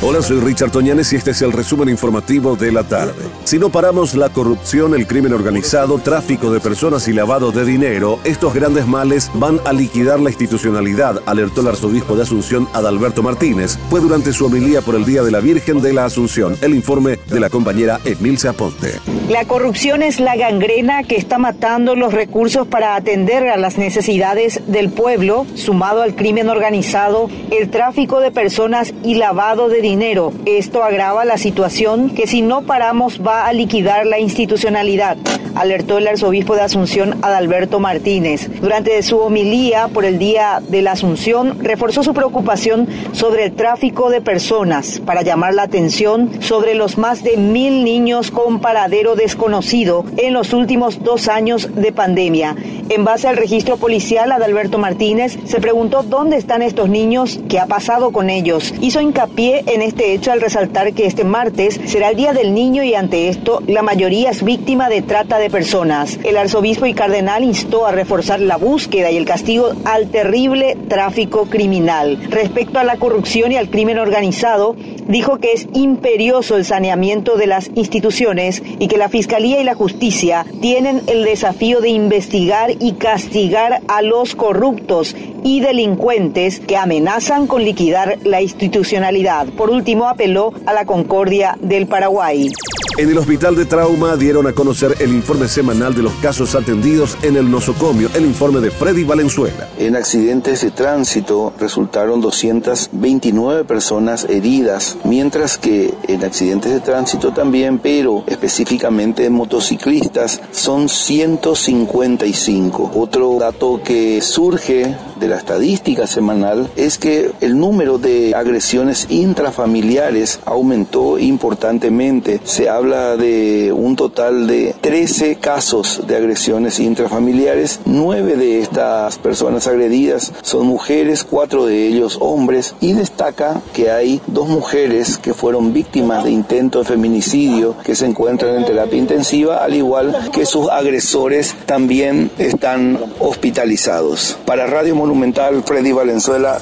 Hola, soy Richard Toñanes y este es el resumen informativo de la tarde. Si no paramos la corrupción, el crimen organizado, tráfico de personas y lavado de dinero, estos grandes males van a liquidar la institucionalidad, alertó el arzobispo de Asunción Adalberto Martínez. Fue durante su homilía por el Día de la Virgen de la Asunción. El informe de la compañera Emilce Aponte. La corrupción es la gangrena que está matando los recursos para atender a las necesidades del pueblo, sumado al crimen organizado, el tráfico de personas y lavado de dinero dinero. Esto agrava la situación que si no paramos va a liquidar la institucionalidad, alertó el arzobispo de Asunción Adalberto Martínez. Durante su homilía por el Día de la Asunción, reforzó su preocupación sobre el tráfico de personas para llamar la atención sobre los más de mil niños con paradero desconocido en los últimos dos años de pandemia. En base al registro policial, Adalberto Martínez se preguntó dónde están estos niños, qué ha pasado con ellos. Hizo hincapié en este hecho al resaltar que este martes será el Día del Niño y ante esto la mayoría es víctima de trata de personas. El arzobispo y cardenal instó a reforzar la búsqueda y el castigo al terrible tráfico criminal. Respecto a la corrupción y al crimen organizado, dijo que es imperioso el saneamiento de las instituciones y que la Fiscalía y la Justicia tienen el desafío de investigar y castigar a los corruptos y delincuentes que amenazan con liquidar la institucionalidad. Por último, apeló a la concordia del Paraguay. En el Hospital de Trauma dieron a conocer el informe semanal de los casos atendidos en el nosocomio, el informe de Freddy Valenzuela. En accidentes de tránsito resultaron 229 personas heridas, mientras que en accidentes de tránsito también, pero específicamente en motociclistas, son 155. Otro dato que surge de la estadística semanal es que el número de agresiones intrafamiliares aumentó importantemente. Se habla de un total de 13 casos de agresiones intrafamiliares. Nueve de estas personas agredidas son mujeres, cuatro de ellos hombres y destaca que hay dos mujeres que fueron víctimas de intento de feminicidio que se encuentran en terapia intensiva, al igual que sus agresores también están hospitalizados. Para Radio Monumental, Freddy Valenzuela.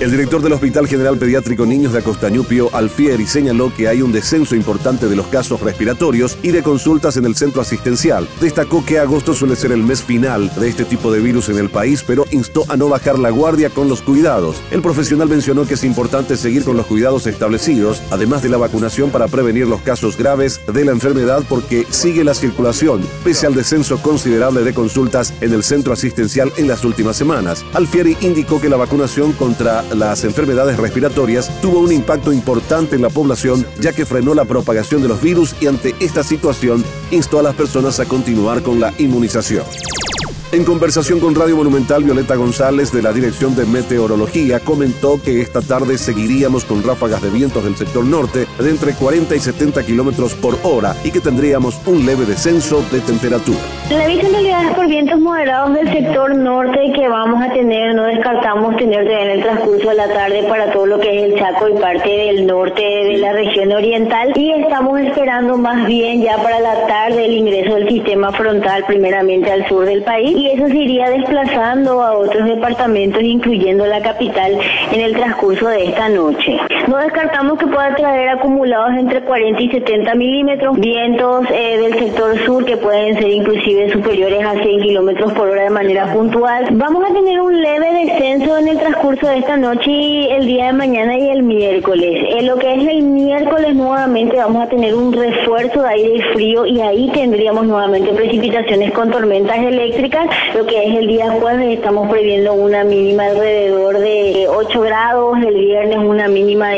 El director del Hospital General Pediátrico Niños de Acostañupio, Alfieri, señaló que hay un descenso importante de los casos respiratorios y de consultas en el centro asistencial. Destacó que agosto suele ser el mes final de este tipo de virus en el país, pero instó a no bajar la guardia con los cuidados. El profesional mencionó que es importante seguir con los cuidados establecidos, además de la vacunación para prevenir los casos graves de la enfermedad porque sigue la circulación, pese al descenso considerable de consultas en el centro asistencial en las últimas semanas. Alfieri indicó que la vacunación contra las enfermedades respiratorias tuvo un impacto importante en la población ya que frenó la propagación de los virus y ante esta situación instó a las personas a continuar con la inmunización. En conversación con Radio Monumental, Violeta González de la Dirección de Meteorología comentó que esta tarde seguiríamos con ráfagas de vientos del sector norte de entre 40 y 70 kilómetros por hora y que tendríamos un leve descenso de temperatura. La visibilidad es por vientos moderados del sector norte que vamos a tener, no descartamos tener en el transcurso de la tarde para todo lo que es el Chaco y parte del norte de la región oriental y estamos esperando más bien ya para la tarde el ingreso del sistema frontal primeramente al sur del país y eso se iría desplazando a otros departamentos, incluyendo la capital, en el transcurso de esta noche. No descartamos que pueda traer acumulados entre 40 y 70 milímetros, vientos eh, del sector sur que pueden ser inclusive superiores a 100 kilómetros por hora de manera puntual. Vamos a tener un leve descenso en el transcurso de esta noche el día de mañana y el miércoles. En lo que es el miércoles nuevamente vamos a tener un refuerzo de aire frío y ahí tendríamos nuevamente precipitaciones con tormentas eléctricas lo que es el día jueves estamos previendo una mínima alrededor de 8 grados, el viernes una mínima de